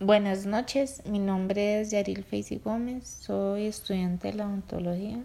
Buenas noches, mi nombre es Yaril Feisi Gómez, soy estudiante de la odontología.